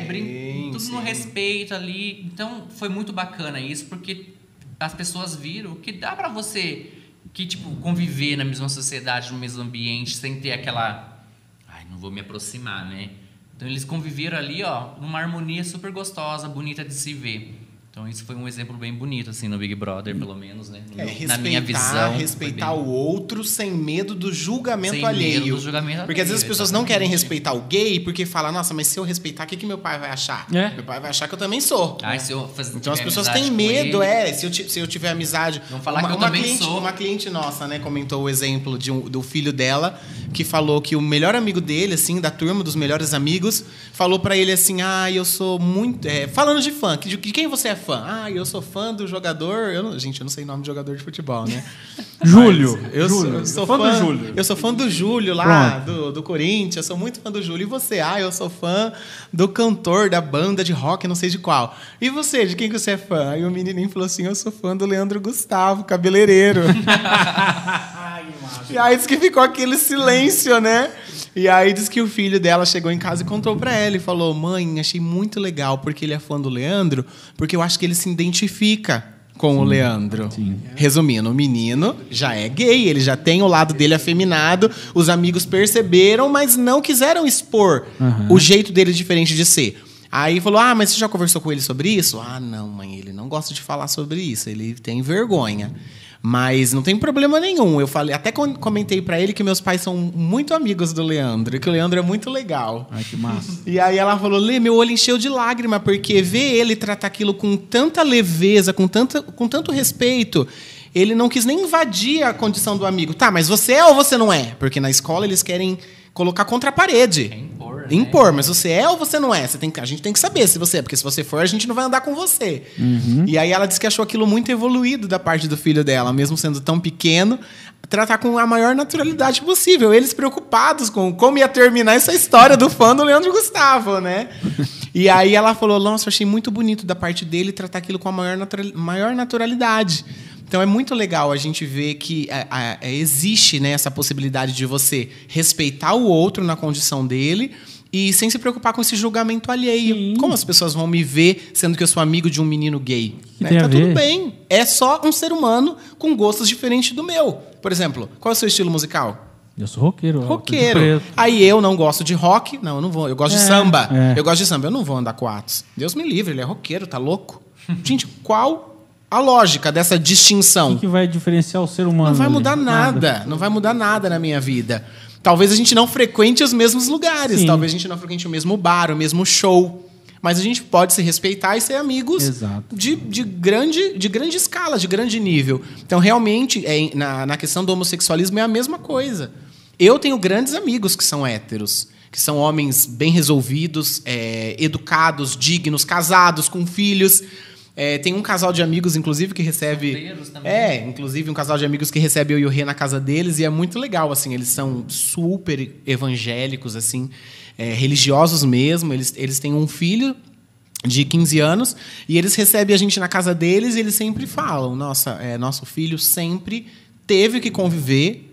vezes. brin- Sim, tudo no respeito ali. Então, foi muito bacana isso, porque as pessoas viram que dá pra você que tipo conviver na mesma sociedade, no mesmo ambiente, sem ter aquela ai, não vou me aproximar, né? Então eles conviveram ali, ó, numa harmonia super gostosa, bonita de se ver. Então isso foi um exemplo bem bonito assim no Big Brother, pelo menos, né? No É, meu- respeitar, na minha visão. respeitar bem- o outro sem medo do julgamento Sem alheio. medo do julgamento porque às vezes as alheio, pessoas não querem respeitar o gay porque falam, nossa, mas se eu respeitar, o que, que meu pai vai achar? É. Meu pai vai achar que eu também sou. Eu faz- Então as pessoas têm medo, é. Se eu, se eu tiver amizade. Vão falar uma, que eu uma também cliente, sou. Uma cliente nossa, né, comentou o exemplo de um- do filho dela, que falou que o melhor amigo dele, assim, da turma, dos melhores amigos, falou pra ele assim: ah, eu sou muito. é, falando de fã, de, de quem você é fã? Ah, eu sou fã do jogador. Eu não- gente, eu não sei o nome de jogador de futebol, né? *laughs* Júlio. Eu sou, Júlio. eu sou Fã fã, do Júlio. Eu sou fã do Júlio lá, do, do Corinthians. Eu sou muito fã do Júlio. E você? Ah, eu sou fã do cantor da banda de rock, não sei de qual. E você? De quem que você é fã? Aí o menininho falou assim: Eu sou fã do Leandro Gustavo, cabeleireiro. *laughs* *laughs* e aí disse que ficou aquele silêncio, né? E aí diz que o filho dela chegou em casa e contou pra ela e falou: Mãe, achei muito legal porque ele é fã do Leandro, porque eu acho que ele se identifica com o Leandro. Resumindo, o menino já é gay, ele já tem o lado dele afeminado, os amigos perceberam, mas não quiseram expor Aham. o jeito dele diferente de ser. Aí falou: Ah, mas você já conversou com ele sobre isso? Ah, não, mãe, ele não gosta de falar sobre isso, ele tem vergonha. Mas não tem problema nenhum. Eu falei, até comentei pra ele que meus pais são muito amigos do Leandro, e que o Leandro é muito legal. Ai, que massa. E aí ela falou: Lê, meu olho encheu de lágrima, porque ver ele tratar aquilo com tanta leveza, com, tanta, com tanto respeito, ele não quis nem invadir a condição do amigo. Tá, mas você é ou você não é? Porque na escola eles querem colocar contra a parede. Impor, né? Impor, mas você é ou você não é? Você tem, que- a gente tem que saber se você é, porque se você for, a gente não vai andar com você. E aí ela disse que achou aquilo muito evoluído da parte do filho dela, mesmo sendo tão pequeno, tratar com a maior naturalidade possível. Eles preocupados com como ia terminar essa história do fã do Leandro Gustavo, né? E aí ela falou: Nossa, eu achei muito bonito da parte dele tratar aquilo com a maior, natural- maior naturalidade. Então é muito legal a gente ver que é, é, é, existe né, essa possibilidade de você respeitar o outro na condição dele e sem se preocupar com esse julgamento alheio. Sim. Como as pessoas vão me ver sendo que eu sou amigo de um menino gay? Né? Tá tudo bem. É só um ser humano com gostos diferentes do meu. Por exemplo, qual é o seu estilo musical? Eu sou roqueiro. de Roqueiro. Aí eu não gosto de rock. Não, eu não vou. Eu gosto de É, samba. é. Eu gosto de samba. Eu não vou andar com Atos. Deus me livre, ele é roqueiro, tá louco? *laughs* Gente, qual a lógica dessa O distinção? que, que vai diferenciar o ser humano? Não vai mudar nada. Não vai mudar nada na minha vida. Talvez a gente não frequente os mesmos lugares. Sim. Talvez a gente não frequente o mesmo bar, o mesmo show. Mas a gente pode se respeitar e ser amigos de, de, grande, de grande escala, de grande nível. Então, realmente, é, na, na questão do homossexualismo é a mesma coisa. Eu tenho grandes amigos que são héteros, que são homens bem resolvidos, é, educados, dignos, casados, com filhos. É, tem um casal de amigos, inclusive, que recebe. Também. É, inclusive um casal de amigos que recebe eu e o Rê na casa deles e é muito legal, assim, eles são super evangélicos, assim, é, religiosos mesmo, eles, eles têm um filho de 15 anos e eles recebem a gente na casa deles e eles sempre falam, nossa, é, nosso filho sempre teve que conviver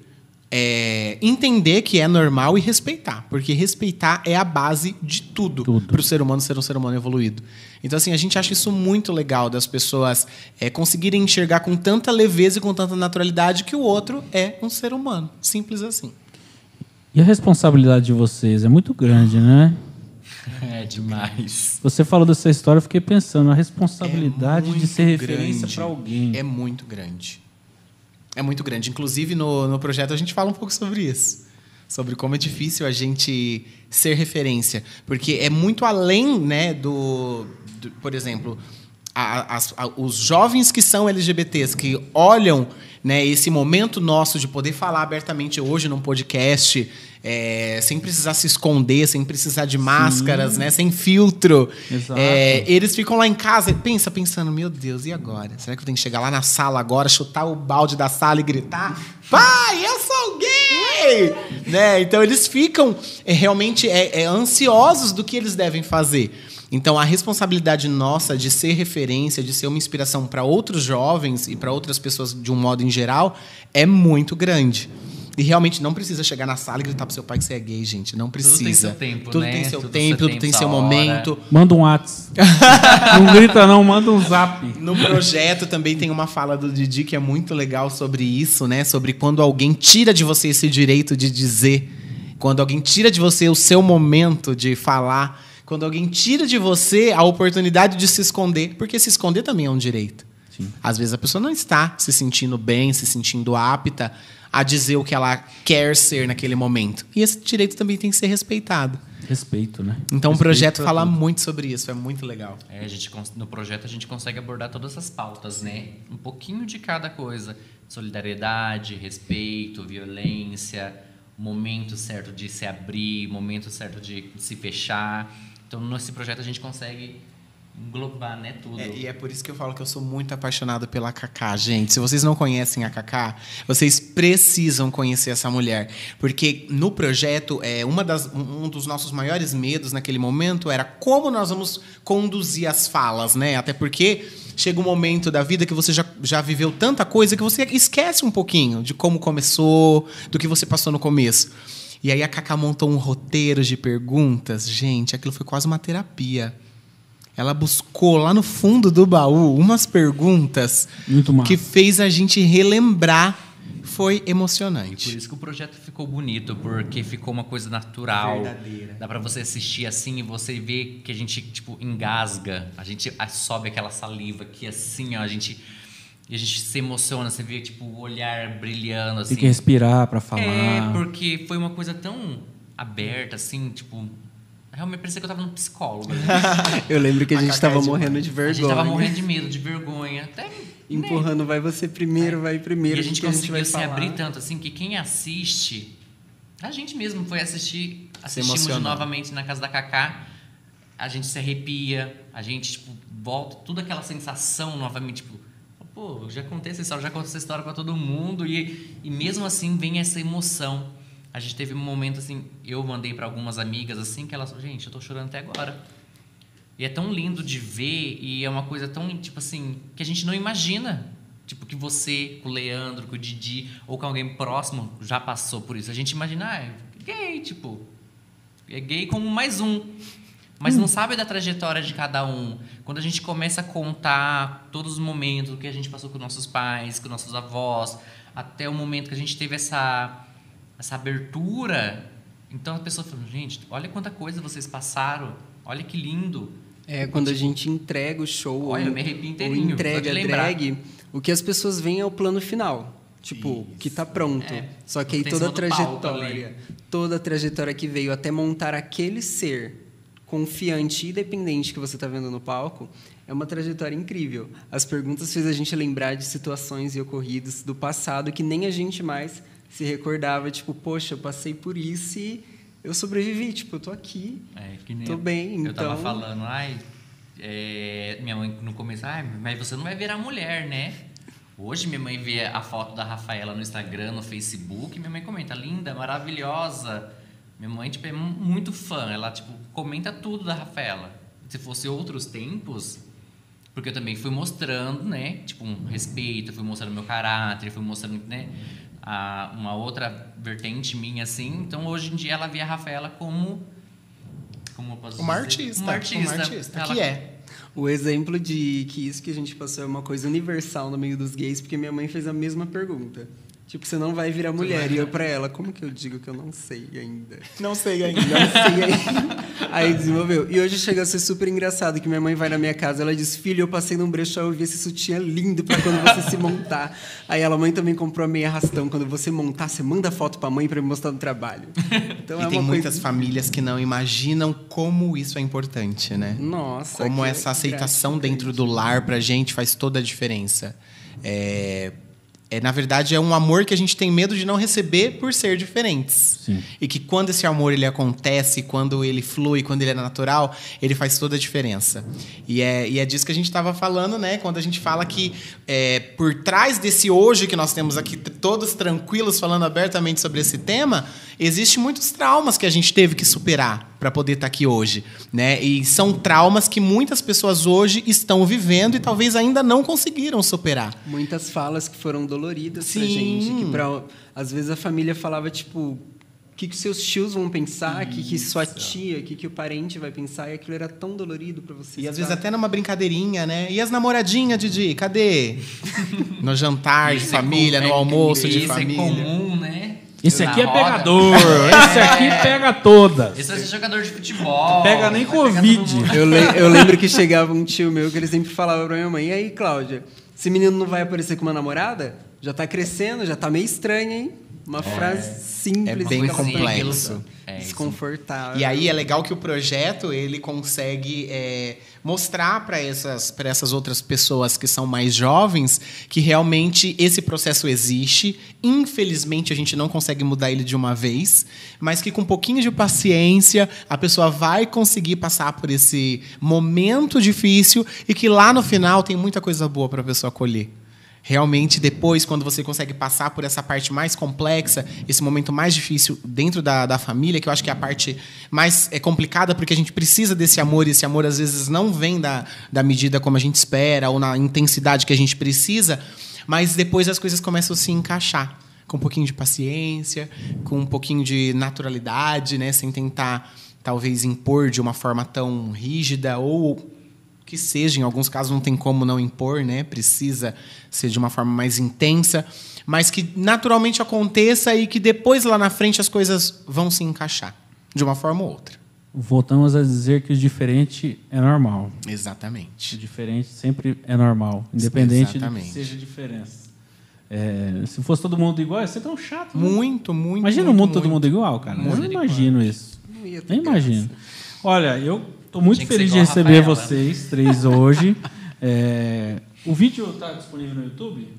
é, entender que é normal e respeitar, porque respeitar é a base de tudo, Tudo. para o ser humano ser um ser humano evoluído. Então, assim, a gente acha isso muito legal das pessoas é, conseguirem enxergar com tanta leveza e com tanta naturalidade que o outro é um ser humano. Simples assim. E a responsabilidade de vocês é muito grande, né? *laughs* É demais. Você falou dessa história, eu fiquei pensando, a responsabilidade É de ser referência para alguém. É muito grande. É muito grande. Inclusive, no, no projeto, a gente fala um pouco sobre isso. Sobre como é difícil a gente ser referência. Porque é muito além né, do, do- Por exemplo, a- as- a- os jovens que são LGBTs, que olham né, esse momento nosso de poder falar abertamente hoje num podcast, é, sem precisar se esconder, sem precisar de máscaras, né, sem filtro. É, eles ficam lá em casa e pensa, pensando, meu Deus, e agora? Será que eu tenho que chegar lá na sala agora, chutar o balde da sala e gritar, pai, eu sou gay! né? Então eles ficam é, realmente é, é, ansiosos do que eles devem fazer. Então a responsabilidade nossa de ser referência, de ser uma inspiração para outros jovens e para outras pessoas de um modo em geral é muito grande. E realmente não precisa chegar na sala e gritar pro seu pai que você é gay, gente. Não precisa. tem seu tempo, Tudo né? tem seu Tudo tempo, seu tudo tem seu momento. Manda um Whats. *laughs* não grita não, manda um zap. No projeto também tem uma fala do Didi que é muito legal sobre isso, né? Sobre quando alguém tira de você esse direito de dizer, quando alguém tira de você o seu momento de falar, quando alguém tira de você a oportunidade de se esconder, porque se esconder também é um direito. Sim. Às vezes a pessoa não está se sentindo bem, se sentindo apta a dizer o que ela quer ser naquele momento. E esse direito também tem que ser respeitado. Respeito, né? Então o Respeito projeto pra fala tudo. muito sobre isso, é muito legal. É, a gente, no projeto a gente consegue abordar todas as pautas, né? Um pouquinho de cada coisa. Solidariedade, respeito, violência, momento certo de se abrir, momento certo de se fechar. Então, nesse projeto a gente consegue englobar, né, tudo. É, e é por isso que eu falo que eu sou muito apaixonado pela Cacá, gente. Se vocês não conhecem a Cacá, vocês precisam conhecer essa mulher. Porque no projeto, é, uma das, um um dos nossos maiores medos naquele momento era como nós vamos conduzir as falas, né? Até porque chega um momento da vida que você já, já viveu tanta coisa que você esquece um pouquinho de como começou, do que você passou no começo. E aí a Cacá montou um roteiro de perguntas. Gente, aquilo foi quase uma terapia. Ela buscou lá no fundo do baú umas perguntas que fez a gente relembrar. Foi Por emocionante. isso que o projeto ficou bonito, porque ficou uma coisa natural. Verdadeira. Dá pra você assistir assim e você ver que a gente, tipo, engasga. A gente ah, sobe aquela saliva aqui assim, ó. A gente, e a gente se emociona. Você vê, tipo, o olhar brilhando, assim. Tem que respirar pra falar. É, porque foi uma coisa tão aberta, assim, tipo... Realmente parecia que eu tava no psicólogo. né? *laughs* Eu lembro que a, A gente Cacá é tava demais. morrendo de A vergonha. gente tava morrendo de medo, de vergonha. Até, né? *laughs* Empurrando, vai você primeiro, vai primeiro. E a gente que a gente conseguiu se falar? abrir tanto assim que quem assiste. A gente mesmo foi assistir. Assistimos novamente na casa da Cacá. A gente se arrepia, a gente, tipo, volta, toda aquela sensação novamente, tipo, pô, já contei essa história, já contei essa história pra todo mundo, e, e mesmo assim vem essa emoção. A gente teve um momento assim, eu mandei pra algumas amigas assim, que elas gente, eu tô chorando até agora. E é tão lindo de ver e é uma coisa tão, tipo assim, que a gente não imagina. Tipo, que você, com o Leandro, com o Didi, ou com alguém próximo já passou por isso. A gente imagina, ah, é gay, tipo, é gay como mais um. Mas não sabe da trajetória de cada um. Quando a gente começa a contar todos os momentos que a gente passou com nossos pais, com nossos avós, até o momento que a gente teve essa, essa abertura, então a pessoa fala, gente, olha quanta coisa vocês passaram, olha que lindo. É, quando a gente entrega o show Olha, ou, eu me arrepio ou entrega a drag, o que as pessoas veem é o plano final. Tipo, que tá pronto. É, Só que aí toda a trajetória, toda a trajetória que veio até montar aquele ser confiante e dependente que você tá vendo no palco, é uma trajetória incrível. As perguntas fez a gente lembrar de situações e ocorridos do passado que nem a gente mais se recordava, tipo, poxa, eu passei por isso e eu sobrevivi, tipo, eu tô aqui. É, que nem Tô eu- bem, Eu tava então- falando, ai, é, minha mãe no começo, ai, mas você não vai virar mulher, né? Hoje minha mãe vê a foto da Rafaela no Instagram, no Facebook, e minha mãe comenta, linda, maravilhosa. Minha mãe, tipo, é mu- muito fã, ela, tipo, comenta tudo da Rafaela. Se fosse outros tempos, porque eu também fui mostrando, né, tipo, um respeito, fui mostrando meu caráter, fui mostrando, né, a, uma outra vertente minha, assim. Então, hoje em dia, ela via a Rafaela como... Como eu posso Uma dizer? artista. Uma artista. Uma artista. Ela- Que é. O exemplo de que isso que a gente passou é uma coisa universal no meio dos gays, porque minha mãe fez a mesma pergunta. Tipo, você não vai virar mulher. E eu pra ela, como que eu digo que eu não sei ainda? Não sei ainda. *laughs* Não sei ainda. Aí desenvolveu. E hoje chega a ser super engraçado que minha mãe vai na minha casa, ela diz, filho, eu passei num brechó, eu vi esse sutiã lindo pra quando você se montar. Aí ela, mãe também comprou a meia arrastão. Quando você montar, você manda foto pra mãe pra me mostrar no trabalho. Então e é tem muitas coisa... famílias que não imaginam como isso é importante, né? Nossa. Como essa aceitação dentro do lar pra gente faz toda a diferença. É, é, na verdade, é um amor que a gente tem medo de não receber por ser diferentes. Sim. E que quando esse amor ele acontece, quando ele flui, quando ele é natural, ele faz toda a diferença. E é, e é disso que a gente estava falando, né? Quando a gente fala que é, por trás desse hoje que nós temos aqui, todos tranquilos, falando abertamente sobre esse tema, existe muitos traumas que a gente teve que superar para poder estar aqui hoje, né? E são traumas que muitas pessoas hoje estão vivendo e talvez ainda não conseguiram superar. Muitas falas que foram doloridas pra Sim. gente. Que pra, às vezes a família falava, tipo, o que, que seus tios vão pensar, o que, que sua tia, o que, que o parente vai pensar, e aquilo era tão dolorido pra você. E às vezes até numa brincadeirinha, né? E as namoradinhas, Didi? Cadê? *laughs* No jantar de Isso é família, com- no é- almoço de isso família. é comum, né? Esse aqui é roda. pegador. *laughs* Esse aqui pega todas. Esse é jogador de futebol. Pega nem vai Covid. Eu, le- eu lembro que chegava um tio meu que ele sempre falava pra minha mãe: E aí, Cláudia, esse menino não vai aparecer com uma namorada? Já tá crescendo, já tá meio estranho, hein? Uma frase simples, é bem complexo. É, desconfortável. E aí é legal que o projeto ele consegue é, mostrar para essas, pra essas outras pessoas que são mais jovens que realmente esse processo existe. Infelizmente a gente não consegue mudar ele de uma vez, mas que com um pouquinho de paciência a pessoa vai conseguir passar por esse momento difícil e que lá no final tem muita coisa boa para a pessoa colher. Realmente, depois, quando você consegue passar por essa parte mais complexa, esse momento mais difícil dentro da, da família, que eu acho que é a parte mais é complicada, porque a gente precisa desse amor, e esse amor às vezes não vem da, da medida como a gente espera, ou na intensidade que a gente precisa, mas depois as coisas começam a se encaixar. Com um pouquinho de paciência, com um pouquinho de naturalidade, né? sem tentar, talvez, impor de uma forma tão rígida ou que seja, em alguns casos não tem como não impor, né? Precisa ser de uma forma mais intensa, mas que naturalmente aconteça e que depois lá na frente as coisas vão se encaixar de uma forma ou outra. Voltamos a dizer que o diferente é normal. O Exatamente. diferente sempre é normal, independente Exatamente. de que seja diferença. É, se fosse todo mundo igual, ia ser tão chato. né? Muito, muito. Imagina muito, o mundo todo muito. mundo igual, cara. Eu não imagino isso. Não ia ter Nem imagino. Olha, eu estou muito feliz de receber Rafaela. vocês três *laughs* hoje. É, o vídeo está disponível no YouTube?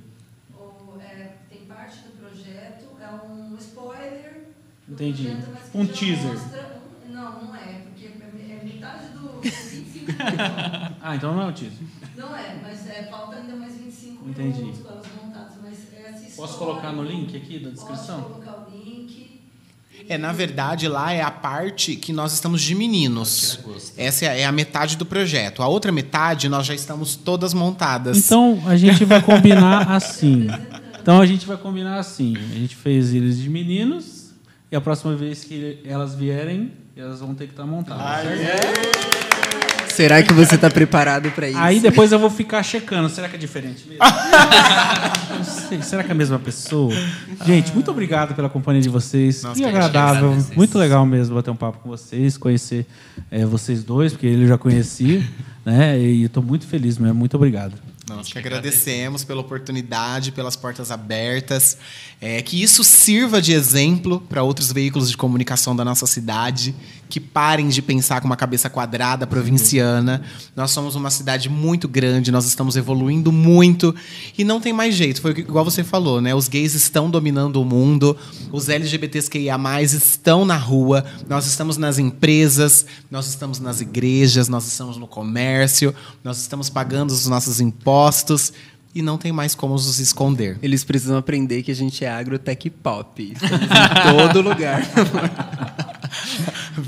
É, tem parte do projeto, é um spoiler. Entendi. projeto, Um teaser. mostra- não, não é, porque é é metade do *laughs* 25 *laughs* minutos. Ah, então não é o teaser. Não é, mas é, falta ainda mais 25 Entendi. minutos para os montados. Mas essa história, Posso colocar no link aqui da descrição? Posso colocar o. É, na verdade, lá é a parte que nós estamos de meninos. Gosto. Essa é a- é metade do projeto. A outra metade, nós já estamos todas montadas. Então a gente vai combinar *laughs* assim. Então a gente vai combinar assim. A gente fez eles de meninos e a próxima vez que elas vierem, elas vão ter que estar montadas. certo? Será que você tá preparado pra isso? Aí depois eu vou ficar checando. Será que é diferente mesmo? *laughs* Não sei. Será que é a mesma pessoa? Gente, muito obrigado pela companhia de vocês. Nós que agradável. agradecemos. Muito legal mesmo bater um papo com vocês, conhecer eh, vocês dois, porque ele eu já conhecia. Né? E estou muito feliz mesmo. Muito obrigado. Nós que agradecemos pela oportunidade, pelas portas abertas. É, que isso sirva de exemplo para outros veículos de comunicação da nossa cidade, que parem de pensar com uma cabeça quadrada provinciana. Nós somos uma cidade muito grande, nós estamos evoluindo muito e não tem mais jeito. Foi igual você falou, né? Os gays estão dominando o mundo, os LGBTQIA+, estão na rua, nós estamos nas empresas, nós estamos nas igrejas, nós estamos no comércio, nós estamos pagando os nossos impostos e não tem mais como nos esconder. Eles precisam aprender que a gente é agrotech pop. Estamos em todo lugar. *laughs*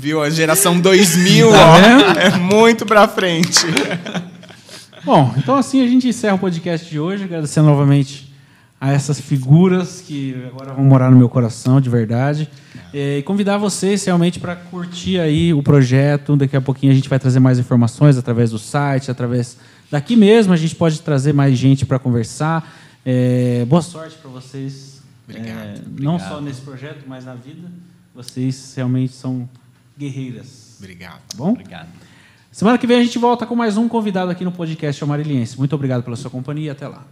Viu? A geração 2000, Tá ó, é muito pra frente. Bom, então assim a gente encerra o podcast de hoje, agradecendo novamente a essas figuras que agora vão morar no meu coração, de verdade. É, e convidar vocês realmente para curtir aí o projeto. Daqui a pouquinho a gente vai trazer mais informações através do site, através daqui mesmo. A gente pode trazer mais gente para conversar. É, boa sorte para vocês. Obrigado, É, Não obrigado. só nesse projeto, mas na vida. Vocês realmente são guerreiras. Obrigado. Tá bom? Obrigado. Semana que vem a gente volta com mais um convidado aqui no podcast Amariliense. Muito obrigado pela sua companhia e até lá.